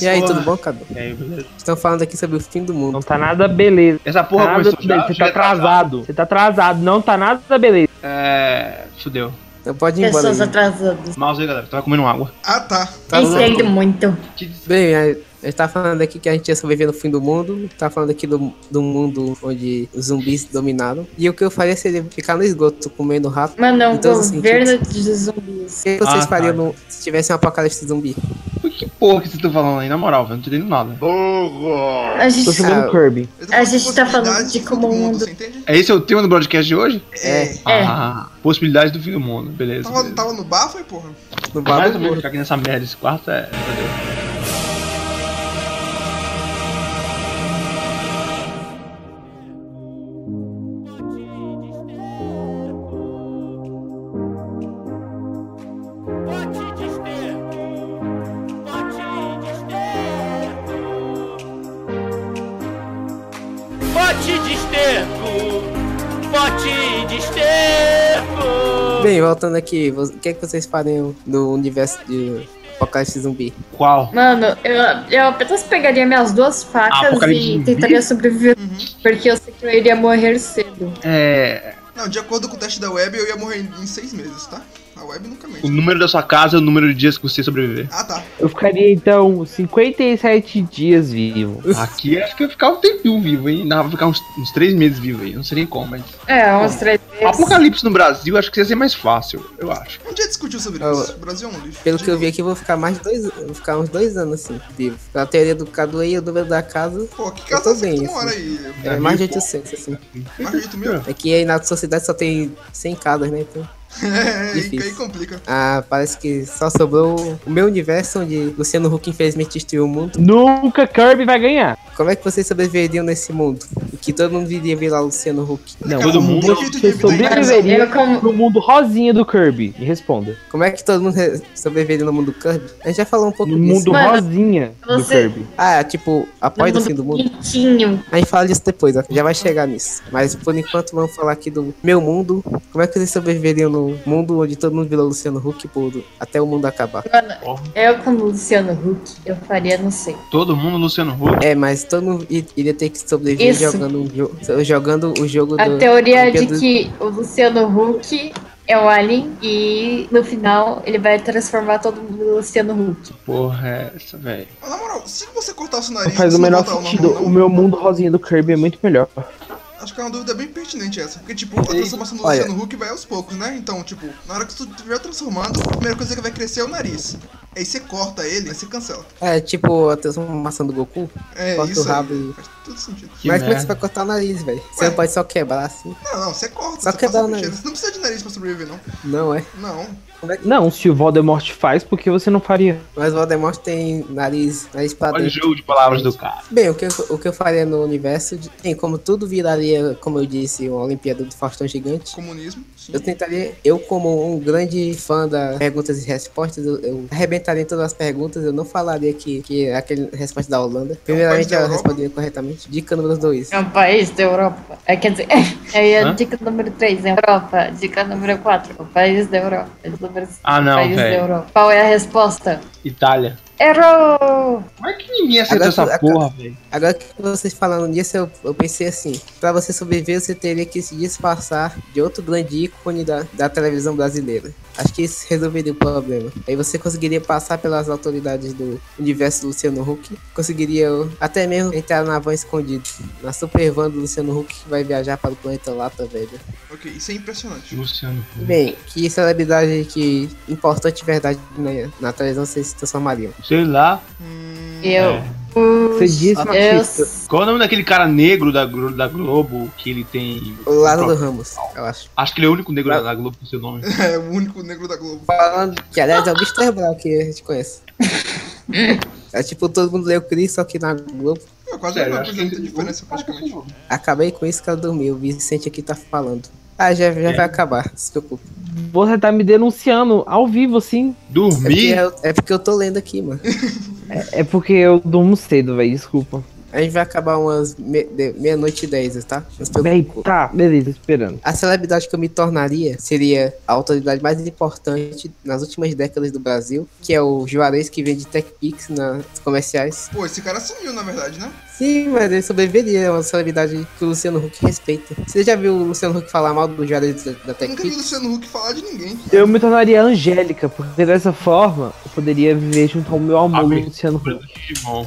E aí, tudo bom, Cadu? E aí, beleza? Estão falando aqui sobre o fim do mundo. Não tá nada beleza. Essa porra nada começou já? Você tá Cheguei atrasado. Você tá atrasado. Não tá nada beleza. É. Fudeu. Então pode ir embora. Pessoas aí. atrasadas. Mouse aí, galera. Tava comendo água. Ah, tá. Tá bom. Entendo muito. Bem, a a gente tá falando aqui que a gente ia sobreviver no fim do mundo. Tá falando aqui do, do mundo onde os zumbis dominaram. E o que eu faria seria ficar no esgoto comendo rato. Mano, é um Em todos os governo de zumbis. O que vocês Ah, fariam tá. no- se tivesse um apocalipse zumbi? Por que porra que vocês estão falando aí? Na moral, velho. Não tô entendendo nada. A Tô gente, jogando Ah, Kirby. Tô A gente tá falando de como o mundo- Você entende? É esse o tema do broadcast de hoje? É, É. Ah, possibilidades do fim do mundo. Beleza. Tava, beleza. tava no bar, foi, porra? no Mais bar ou menos ficar aqui nessa merda. Esse quarto é. Meu Deus. Voltando aqui, o que, é que vocês fariam no universo de apocalipse zumbi? Qual? Mano, eu, eu apenas pegaria minhas duas facas apocalipse e zumbi? tentaria sobreviver. Porque eu sei que eu iria morrer cedo. É. Não, de acordo com o teste da web, eu ia morrer em seis meses, tá? A web nunca O mente. número da sua casa é o número de dias que você sobreviver. Ah, tá. Eu ficaria então 57 dias vivo. Aqui acho que eu ia ficar um tempinho vivo, hein? Não, vou ficar uns, uns três meses vivo aí. Não sei nem como, mas. É, uns três meses. Apocalipse no Brasil acho que ia ser mais fácil, eu acho. Um dia discutiu sobre isso. O Brasil é um lixo. Pelo que eu vi aqui, eu vou ficar mais de dois eu vou ficar uns dois anos assim, vivo. Pela teoria do Cadu aí, o número da casa Pô, que Eu casa é que bem, tu mora aí? é mais de 800, assim. Mais de 8 mil? Aqui aí na sua cidade só tem 100 casas, né? Então, É, Difícil. aí complica. ah, parece que só sobrou o meu universo, onde Luciano Huck infelizmente destruiu o mundo. Nunca Kirby vai ganhar. Como é que vocês sobreviveriam nesse mundo? Que todo mundo iria virar Luciano Huck? Não, todo mundo- isso. sobreviveria no mundo rosinha do Kirby. Me responda. Como é que todo mundo re- sobreviveria no mundo Kirby? A gente já falou um pouco No disso. mundo Mano, rosinha do você- Kirby. Ah, tipo, após o fim do mundo? Bonitinho. A gente fala disso depois, ó. já vai chegar nisso. Mas por enquanto vamos falar aqui do meu mundo. Como é que vocês sobreviveriam no mundo onde todo mundo virou Luciano Huck por, até o mundo acabar? Mano, eu como Luciano Huck, eu faria, não sei. Todo mundo Luciano Huck. É, mas todo mundo iria ter que sobreviver Isso. jogando, um jo jogando o jogo A do. teoria de Olimpíada- que o Luciano Huck é o Alien e no final ele vai transformar todo mundo em Luciano Huck. Porra, é essa, velho. Na moral, se você cortasse o nariz, faz você o menor sentido. O não? meu mundo rosinha do Kirby é muito melhor. Acho que é uma dúvida bem pertinente essa. Porque, tipo, a transformação do. Luciano Huck vai aos poucos, né? Então, tipo, na hora que tu estiver transformando, a primeira coisa que vai crescer é o nariz. Aí você corta ele, aí você cancela. É, tipo a transformação do Goku. É Corta o isso rabo aí. e- Faz todo sentido. Que mas como é que você vai cortar o nariz, velho? Você não pode só quebrar assim. Não, não, você corta. Só você quebrar o nariz. Você não precisa de nariz pra sobreviver, não. Não é. Não. Não, se o Voldemort faz, por que você não faria? Mas o Voldemort tem nariz, nariz pra Olha o jogo de palavras do cara. Bem, o que, eu, o que eu faria no universo, de- bem, como tudo viraria, como eu disse, uma Olimpíada do Faustão Gigante, Comunismo, sim. eu tentaria, eu como um grande fã da perguntas e respostas, eu, eu arrebentaria em todas as perguntas, eu não falaria que, que é aquele resposta da Holanda. Primeiramente, da eu Europa? responderia corretamente. Dica número 2. É um país da Europa. É, quer dizer, é a Hã? dica número 3, é Europa. Dica número 4, o país da Europa. Dica número cinco, Ah, não, país da velho. Europa. Qual é a resposta? Itália. Errou! Como é que ninguém acertou Agora- essa porra, velho? Agora que vocês falando nisso, eu, eu pensei assim: pra você sobreviver, você teria que se disfarçar de outro grande ícone da, da televisão brasileira. Acho que isso resolveria o problema. Aí você conseguiria passar pelas autoridades do universo do Luciano Huck, conseguiria até mesmo entrar na van escondido, na super van do Luciano Huck que vai viajar para o planeta Lata, velho. Ok, isso é impressionante. Luciano Huck. Bem, que celebridade que importante de verdade na, na televisão vocês se transformariam? Sei lá. Eu. É. Você disse Eu. machista. Qual é o nome daquele cara negro da, da Globo que ele tem. O Lázaro Ramos, eu acho. Acho que ele é o único negro da, da Globo com seu nome. É o único negro da Globo. Falando que, aliás, é o Mr. Brown que a gente conhece. É tipo, todo mundo leu Chris, só que na Globo. Eu quase Sério, não acho que apresenta ele- diferença praticamente. Acabei com isso que ela dormiu. O Vicente aqui tá falando. Ah, já, já vai acabar, se preocupe. Você tá me denunciando ao vivo, assim. É porque, Dormir? eu, é porque eu tô lendo aqui, mano. É, é porque eu durmo cedo, velho. Desculpa. A gente vai acabar umas meia-noite e dez, tá? Preocupe. tá, beleza, esperando. A celebridade que eu me tornaria seria a autoridade mais importante nas últimas décadas do Brasil, que é o Juarez que vende TechPix nas comerciais. Pô, esse cara sumiu, na verdade, né? Sim, mas ele sobreviveria, é uma celebridade que o Luciano Huck respeita. Você já viu o Luciano Huck falar mal do Juarez da, da Eu nunca vi o? Luciano Huck falar de ninguém. Eu me tornaria Angélica, porque dessa forma eu poderia viver junto ao meu amor, Abre. Luciano Huck.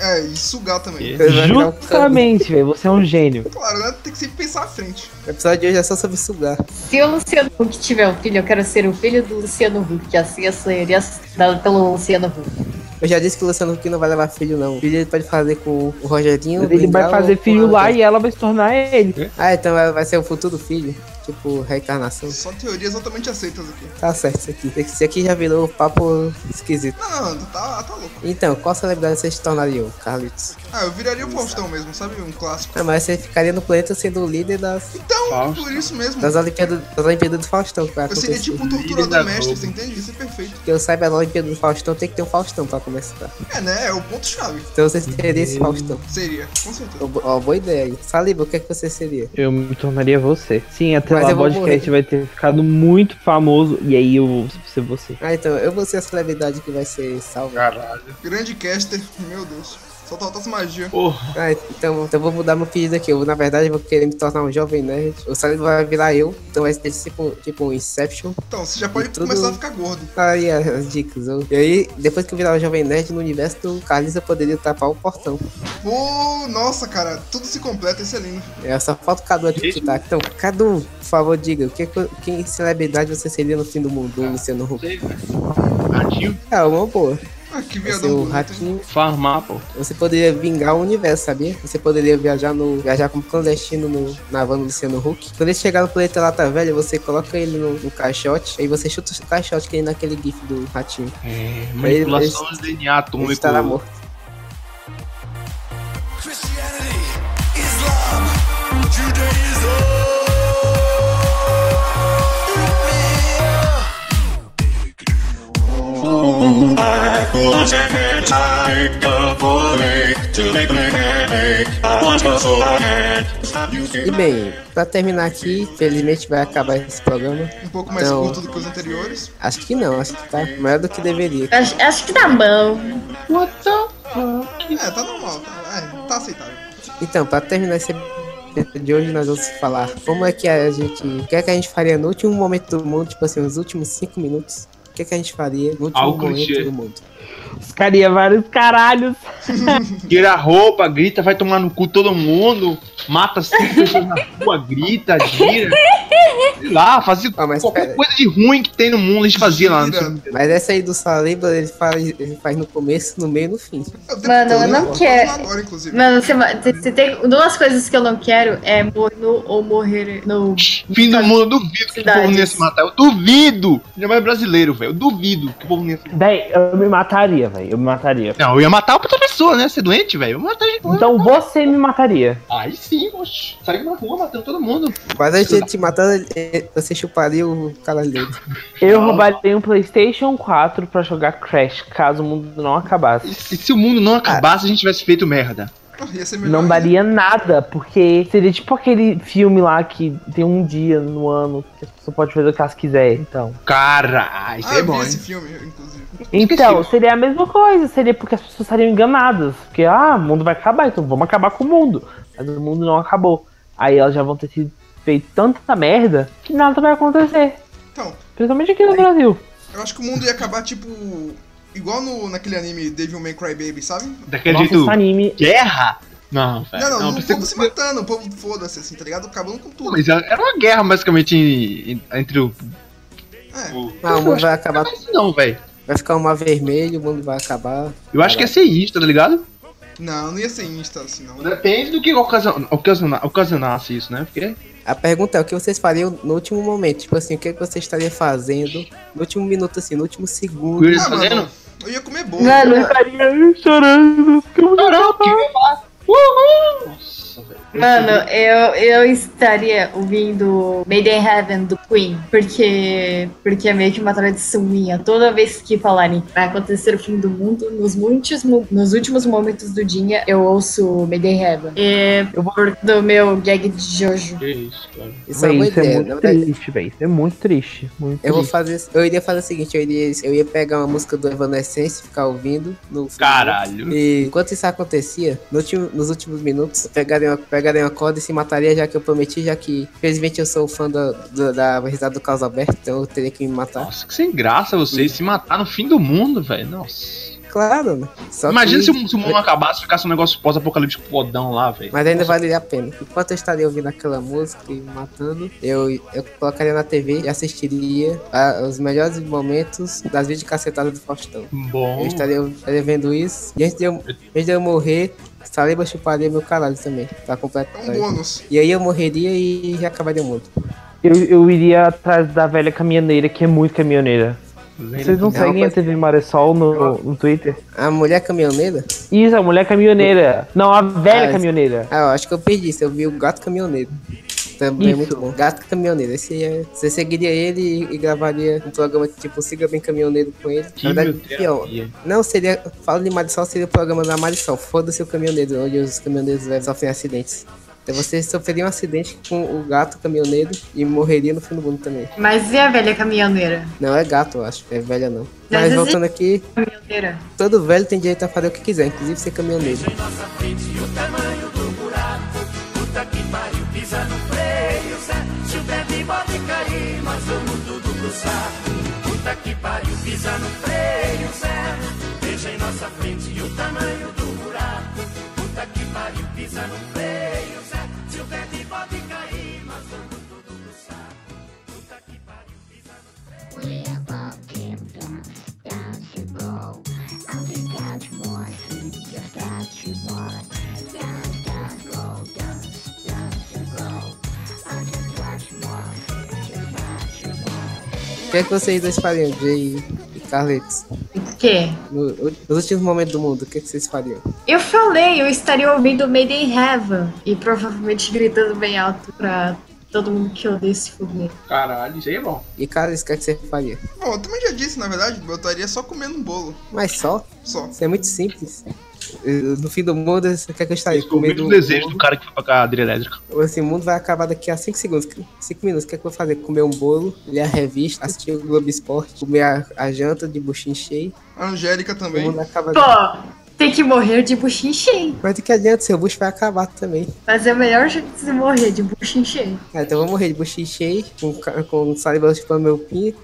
É, e sugar também. É. Justamente, velho. Você é um gênio. Claro, né? Tem que sempre pensar à frente. O episódio de hoje é só sobre sugar. Se o Luciano Huck tiver um filho, eu quero ser o filho do Luciano Huck. Assim eu seria dado pelo Luciano Huck. Eu já disse que o Luciano Huck não vai levar filho, não. Filho ele pode fazer com o Rogerinho. Ele vai fazer filho lá e ela vai se tornar ele. Ah, então vai ser o futuro filho. Tipo, reencarnação. Só teorias altamente aceitas aqui. Tá certo isso aqui. Esse aqui já virou papo esquisito. Não, não, tá, tá louco. Então, qual celebridade você se tornaria, Carlitos? Ah, eu viraria o Faustão mesmo, sabe? Um clássico. Ah, mas você ficaria no planeta sendo o líder das, Então, Fausto. por isso mesmo. das Olimpíadas, das Olimpíadas do Faustão vai Eu seria tipo um torturador mestre, você entende? Isso é perfeito. Que eu saiba, na Olimpíada do Faustão tem que ter um Faustão pra começar. É, né? É o ponto-chave. Então você seria esse Faustão. Seria, com certeza. Ó, boa ideia aí. Saliba, o que é que você seria? Eu me tornaria você. Sim, até Mas lá eu podcast vai ter ficado muito famoso e aí eu vou ser você. Ah, então, eu vou ser a celebridade que vai ser salva. Caralho. Grande caster, meu Deus. Só falta as magias. Porra. Ah, então, então eu vou mudar meu pedido aqui. Eu, na verdade, vou querer me tornar um jovem nerd. O Saliba vai virar eu. Então vai ser tipo, tipo um Inception. Então, você já pode tudo- começar a ficar gordo. Aí as, as dicas. Eu- e aí, depois que eu virar um jovem nerd no universo do eu poderia tapar o portão. Pô, nossa, cara, tudo se completa, isso é. É, só falta o Cadu aqui que tá. Então, Cadu, por favor, diga, que, celebridade você seria no fim do mundo, Luciano Huck? Ratinho, É, uma boa. Ah, que viadão bonito. ratinho. farmar, pô. Você poderia vingar o universo, sabia? Você poderia viajar no viajar como clandestino no, na van do Luciano Huck. Quando ele chegar no planeta Lata Velha, você coloca ele no, no caixote, aí você chuta o caixote que é naquele gif do ratinho. É, manipulação de DNA Ele atômico. estará morto. Christianity, Islam, Judaism. E bem, pra terminar aqui, felizmente vai acabar esse programa. Um pouco mais Então- curto do que os anteriores. Acho que não, acho que tá maior do que deveria. Acho, acho que tá bom. É, tá normal, tá, é, tá aceitável. Então, pra terminar esse episódio de hoje, nós vamos falar como é que a gente. O que é que a gente faria no último momento do mundo, tipo assim, os últimos cinco minutos. O que que a gente faria no último Algo momento clichê. do mundo? Ficaria vários caralhos. Tira a roupa, grita, vai tomar no cu todo mundo, mata cinco pessoas na rua, grita, gira. Sei lá, fazia Ah, mas qualquer pera. coisa de ruim que tem no mundo, a gente fazia lá. No... Mas essa aí do Saliba, ele faz, ele faz no começo, no meio e no fim. É Mano, eu não quero- Agora. Mano, você, você- tem duas coisas que eu não quero: é morrer no, ou morrer no. Fim do mundo, eu duvido que o povo não ia se matar. Eu duvido! Ainda mais brasileiro, velho. Eu duvido que o povo não ia se matar. Véi, eu me mataria, velho. Eu me mataria. Não, eu ia matar outra pessoa, né? Ser doente, velho. Eu ia matar gente. Então você me mataria. Aí sim, oxe. Sair na rua matando todo mundo. Mas a gente te matando, você chuparia o caralho dele. Eu roubaria um PlayStation 4 pra jogar Crash, caso o mundo não acabasse. E se, se o mundo não acabasse, a gente tivesse feito merda. Ah, Não daria nada, porque seria tipo aquele filme lá que tem um dia no ano que a pessoa pode fazer o que ela quiser. Então, Cara, isso Ah, é eu bom, esse filme, inclusive. então seria a mesma coisa. Seria porque as pessoas estariam enganadas. Porque, ah, o mundo vai acabar, então vamos acabar com o mundo. Mas o mundo não acabou. Aí elas já vão ter sido feito tanta merda que nada vai acontecer. Então, Principalmente aqui no Brasil. eu acho que o mundo ia acabar, tipo... Igual no, naquele anime Devil May Cry Baby, sabe? Daquele Nossa, jeito. anime. Guerra? Não, velho. não, não, o pensei povo que- se matando, o povo foda-se, assim, tá ligado? Acabando com tudo. Mas era uma guerra, basicamente, em- em- entre o. É, o- Ah, o mundo vai acabar, Mas não, velho. vai ficar uma vermelho, o mundo vai acabar. Eu acho que ia ser isto, tá ligado? Não, não ia ser insta, assim, não. Depende do que ocasiona- ocasiona- ocasionasse isso, né? Porque. A pergunta é o que vocês fariam no último momento? Tipo assim, o que, é que você estaria fazendo no último minuto, assim, no último segundo? Coisa Ah, fazendo. mano, eu ia comer bolo. Mano, Eu estaria chorando. Caramba, que eu ia falar. Uhul! Nossa, velho. Mano, eu, eu estaria ouvindo Made in Heaven do Queen, porque, porque é meio que uma tradição minha. Toda vez que falarem vai acontecer o fim do mundo, nos, muitos, nos últimos momentos do dia, eu ouço Made in Heaven. E Eu vou- por do meu gag de Jojo. Que isso, cara. Isso é uma isso é ideia. muito Na verdade, triste, velho. Isso é muito triste. Muito eu vou triste. fazer. Eu iria fazer o seguinte, eu iria, eu ia pegar uma música do Evanescence e ficar ouvindo no Caralho. E enquanto isso acontecia, no último- nos últimos minutos, eu pegaria uma, pegaria uma corda e se mataria, já que eu prometi, já que, infelizmente, eu sou fã da, da, da risada do Caos Aberto, então eu teria que me matar. Nossa, que sem graça vocês se matar no fim do mundo, velho. Nossa. Claro, né? Só Imagina que- se, o, se o mundo acabasse e ficasse um negócio pós-apocalíptico fodão lá, velho. Mas ainda valeria a pena. Enquanto eu estaria ouvindo aquela música e me matando, eu, eu colocaria na TV e assistiria a- os melhores momentos das videocassetadas do Faustão. Bom. Eu estaria, eu estaria vendo isso. E antes de eu, antes de eu morrer, Saliba chuparia meu caralho também. Pra completar. É um bônus. E aí eu morreria e acabaria o mundo. Eu, eu iria atrás da velha caminhoneira, que é muito caminhoneira. Vocês não seguem a TV Maressol no, no Twitter? A mulher caminhoneira? Isso, a mulher caminhoneira. Não, a velha Ah, caminhoneira. Ah, eu acho que eu perdi isso. Eu vi o gato caminhoneiro. Também é Isso. muito bom. Gato caminhoneiro. Esse é... Você seguiria ele e, e gravaria um programa tipo Siga Bem Caminhoneiro com ele. Na verdade, pior. Não, seria. Fala de Marisol, seria o programa da Marisol. Foda-se o caminhoneiro, onde os caminhoneiros velhos sofrem acidentes. Então você sofreria um acidente com o gato caminhoneiro e morreria no fim do mundo também. Mas e a velha caminhoneira? Não é gato, eu acho. É velha não. Mas Mas voltando aqui, Caminhoneira. todo velho tem direito a fazer o que quiser, inclusive ser caminhoneiro. O que é que vocês dois fariam, Jay e Carletos? O quê? No- nos últimos momentos do mundo, o que, é que vocês fariam? Eu falei, eu estaria ouvindo Made in Heaven e provavelmente gritando bem alto pra todo mundo que odeia esse foguete. Caralho, isso aí é bom. E Carlos, o que, é que você faria? Bom, eu também já disse, na verdade, eu estaria só comendo um bolo. Mas só? Só. Isso é muito simples. Eh, No fim do mundo, você quer que eu estaria Descobri comendo o um desejo do cara que foi pra cadeira elétrica. Esse mundo vai acabar daqui a 5 segundos. 5 minutos. O que, é que eu vou fazer? Comer um bolo, ler a revista, assistir o Globo Esporte, comer a, a janta de buchinho cheio. A Angélica O também. mundo acaba. Pô, tem que morrer de buchinho cheio. Mas do que adianta? Seu bucho vai acabar também. Mas é o melhor jeito de se morrer de buchinho cheio. Ah, então eu vou morrer de buchinho cheio, com, com saliva chupando meu pinto,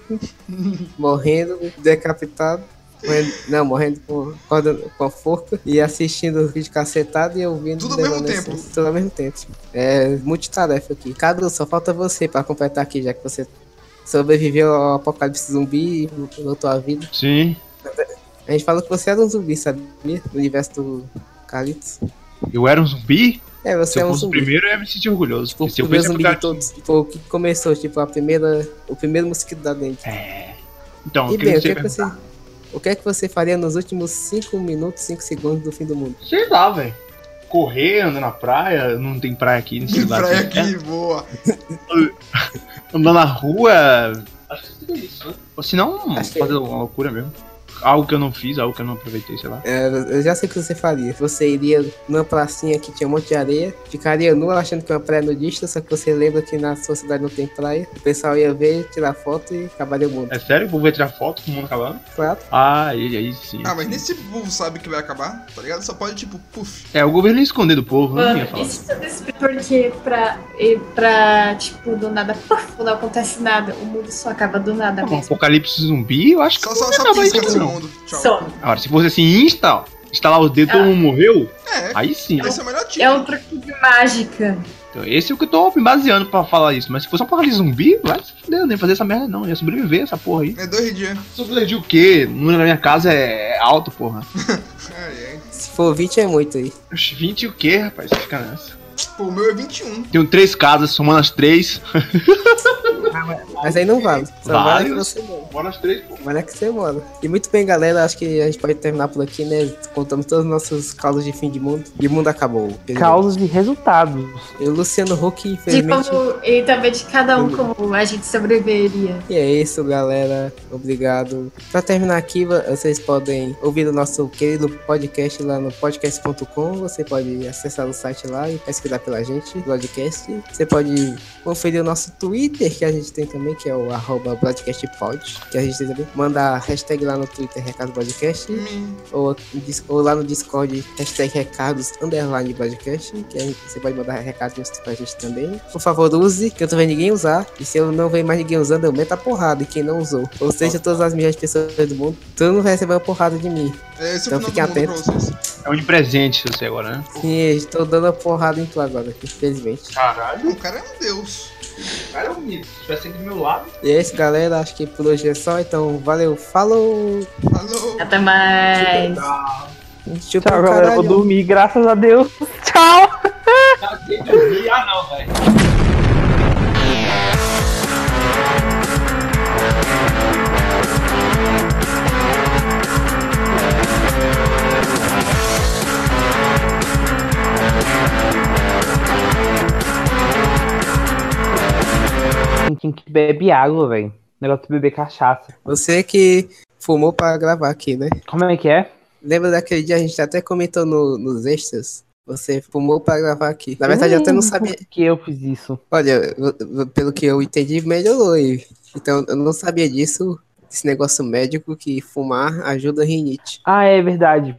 morrendo, decapitado. Morrendo- não, morrendo com, corda- com a forca e assistindo vídeo cacetado e ouvindo. Tudo ao mesmo tempo. Tudo ao mesmo tempo. É multitarefa aqui. Cadu, só falta você pra completar aqui, já que você sobreviveu ao apocalipse zumbi e voltou à vida. Sim. A gente falou que você era um zumbi, sabia? No universo do Calitos. Eu era um zumbi? É, você Se é um fosse o zumbi. primeiro, eu ia me sentir orgulhoso. Tipo, o primeiro zumbi de todos. Tipo, o que começou, tipo, a primeira. O primeiro mosquito da dente. Então, E eu bem, queria o que, é que você, o que é que você faria nos últimos 5 minutos, 5 segundos do fim do mundo? Sei lá, velho. Correr, andar na praia, não tem praia aqui nesse Tem lugar. praia assim. aqui, boa. É, andar na rua. Acho que seria isso, né? Ou se não, Acho que- fazer uma loucura mesmo. Algo que eu não fiz, algo que eu não aproveitei, sei lá. É, eu já sei o que você faria. Você iria numa pracinha que tinha um monte de areia, ficaria nu achando que é uma praia nudista, só que você lembra que na sua cidade não tem praia. O pessoal ia ver, tirar foto e acabaria o mundo. É sério? O povo vai tirar foto com o mundo acabando? Claro. Ah, aí, aí sim. Ah, mas nem se o povo sabe que vai acabar, tá ligado? Só pode, tipo, puf. É, o governo ia esconder do povo, não ia Mano, falar. isso isso porque pra, pra, tipo, do nada, puf, não acontece nada. O mundo só acaba do nada Um mesmo. apocalipse zumbi, eu acho que Só, só, ia só pisca não. Mundo. Tchau. Some. Agora, se fosse assim, insta, instalar os dedos, todo mundo morreu, É, aí sim. esse é o melhor tipo. É um truque de mágica. Então, esse é o que eu tô me baseando pra falar isso. Mas se fosse um apocalipse zumbi, vai se fuder, nem fazer essa merda não. Ia sobreviver essa porra aí. É dois dias. Sobreviver o quê? O número da minha casa é alto, porra. Ai, ai. Se for 20 é muito aí. Oxe, 20 o quê, rapaz? Fica nessa. Pô, o meu é 21. Tenho três casas, somando as três. Mas aí não vale. Só vale Vale. que você mora. Bora as três, pô. Vale que você mora. E muito bem, galera. Acho que a gente pode terminar por aqui, né? Contamos todos os nossos causos de fim de mundo. E o mundo acabou. Causas de resultados. E o Luciano Huck, De infelizmente. como, e também de cada um como a gente sobreviveria. E é isso, galera. Obrigado. Pra terminar aqui, vo- vocês podem ouvir o nosso querido podcast lá no podcast.com. Você pode acessar o site lá e pesquisar pela gente, podcast. Você pode conferir o nosso Twitter, que a gente tem também, que é o arroba broadcastpod, que a gente tem também. Manda a hashtag lá no Twitter, Recado Podcast. Hum, Ou, ou lá no Discord, hashtag recados underline podcast, que aí você pode mandar recadinhos pra gente também. Por favor, use, que eu tô vendo ninguém usar. E se eu não ver mais ninguém usando, eu meto a porrada em quem não usou. Ou seja, todas as milhões de pessoas do mundo, todo mundo vai receber uma porrada de mim. é é Então fiquem atentos. pra vocês. É onipresente você agora, né? Sim, estou dando a porrada em tu agora, infelizmente. Caralho, O cara é um deus. o cara é um mito. Se tivesse sempre do meu lado. E é isso, galera. Acho que por hoje é só. Então, valeu, falou! Falou. Até mais. Tchau, o galera. Vou dormir, graças a Deus. Tchau. Ah, não, velho. Quem que bebe água, velho. Negócio de beber cachaça. Você que fumou pra gravar aqui, né? Como é que é? Lembra daquele dia a gente até comentou no- nos extras Você fumou pra gravar aqui. Na verdade, eu até não sabia. Por que eu fiz isso? Olha, pelo que eu entendi, melhorou. Então, eu não sabia disso, esse negócio médico que fumar ajuda a rinite. Ah, é verdade.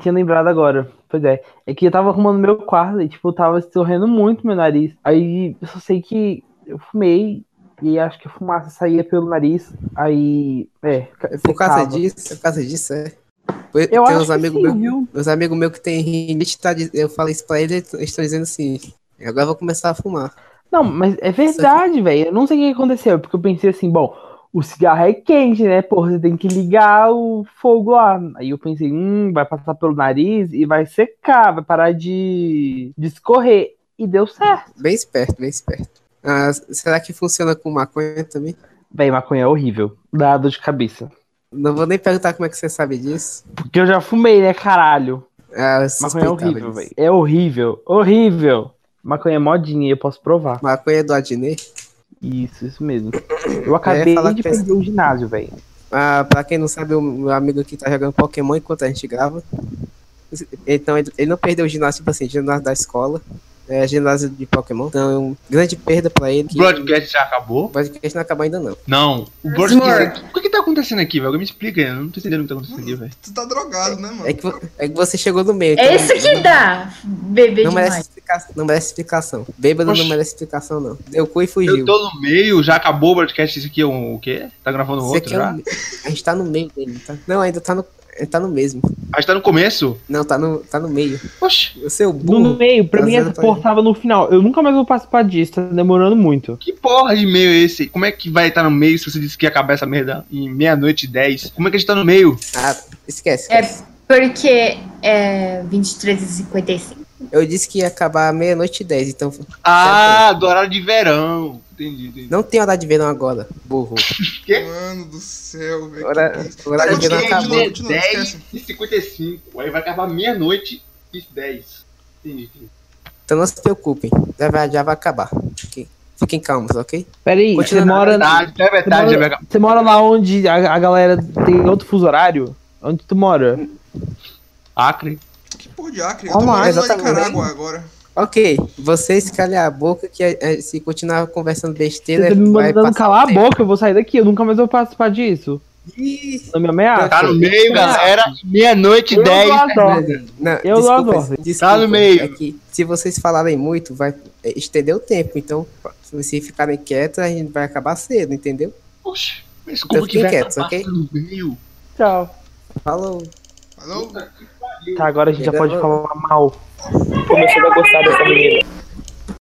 Tinha lembrado agora. Pois é. É que eu tava arrumando meu quarto e, tipo, eu tava escorrendo muito meu nariz. Aí eu só sei que eu fumei e acho que a fumaça saía pelo nariz. Aí. É. Por causa disso, por causa disso, é. Eu tem acho uns amigos sim, meus, viu? meus amigos meus que tem rinite, tá, eu falei isso pra eles, eles estão dizendo assim, agora eu vou começar a fumar. Não, mas é verdade, velho. Eu não sei o que aconteceu, porque eu pensei assim, bom, o cigarro é quente, né? Porra, você tem que ligar o fogo lá. Aí eu pensei, hum, vai passar pelo nariz e vai secar, vai parar de, de escorrer. E deu certo. Bem esperto, bem esperto. Ah, será que funciona com maconha também? Véi, maconha é horrível. Dá dor de cabeça. Não vou nem perguntar como é que você sabe disso. Porque eu já fumei, né, caralho? Ah, eu Maconha é horrível, velho. É horrível. Horrível. Maconha é modinha eu posso provar. Maconha do Adnet. Isso, isso mesmo. Eu acabei falar de que é- perder o ginásio, velho. Ah, pra quem não sabe, o meu amigo aqui tá jogando Pokémon enquanto a gente grava. Então ele, ele não perdeu o ginásio, tipo assim, ginásio da escola. É ginásio de Pokémon. Então, grande perda pra ele. O broadcast já acabou? O podcast não acabou ainda não. Não. O broadcast. O que, que tá acontecendo aqui, velho? Alguém me explica aí. Eu não tô entendendo o que tá acontecendo aqui, velho. Tu tá drogado, né, mano? É que, é que você chegou no meio. É então isso que dá, bebê Não merece, demais. explicação, não merece explicação. Bêbado Oxi. não merece explicação, não. Deu cu e Eu fugiu. tô no meio, já acabou o broadcast. Isso aqui é um, o quê? Tá gravando Você outro quer já? um- A gente tá no meio dele, tá? Não, ainda tá no, tá no mesmo. A gente tá no começo? Não, tá no, tá no meio. Oxi, O seu No burro. meio, pra Tá mim essa pra porra tava no final. Eu nunca mais vou participar disso, tá demorando muito. que porra de meio é esse? Como é que vai estar no meio se você disse que ia acabar essa merda em meia-noite e dez? Como é que a gente tá no meio? Ah, esquece. É esquece. porque é 23 e 55. Eu disse que ia acabar meia-noite e dez, então Ah, do horário de verão. Entendi, entendi. não tem hora de verão agora, burro. Mano do céu, velho. Hora, que que é hora de verão acabou. continua, 10 esquece. e 55. Aí vai acabar meia-noite e 10. Entendi, entendi. Então não se preocupem, já vai, já vai acabar. Fiquem, fiquem calmos, ok? Pera aí, Continua você na mora, Verdade, é você, verdade, vai mora, acabar. você mora lá onde a, a galera tem outro fuso horário? Onde tu mora? Acre. Que porra de Acre? Eu Vamos tô lá, morando lá exatamente. Nicarágua agora. Ok, vocês calem a boca que eh, se continuar conversando besteira, Você tá me vai mandando passar calar a tempo. boca, eu vou sair daqui, eu nunca mais vou participar disso. Ih, Não me ameaça. Tá no meio, galera. Meia-noite e Eu 10. dou as ordens. Não, Eu desculpa, desculpa, Tá no meio. É que se vocês falarem muito, vai é, estender o tempo. Então, se vocês ficarem quietos, a gente vai acabar cedo, entendeu? Oxe, desculpa Então que fiquem vai quietos, acabar ok? no meio. Tchau. Falou. Falou? Tá, agora a gente já pode falar mal. Começou a gostar dessa menina.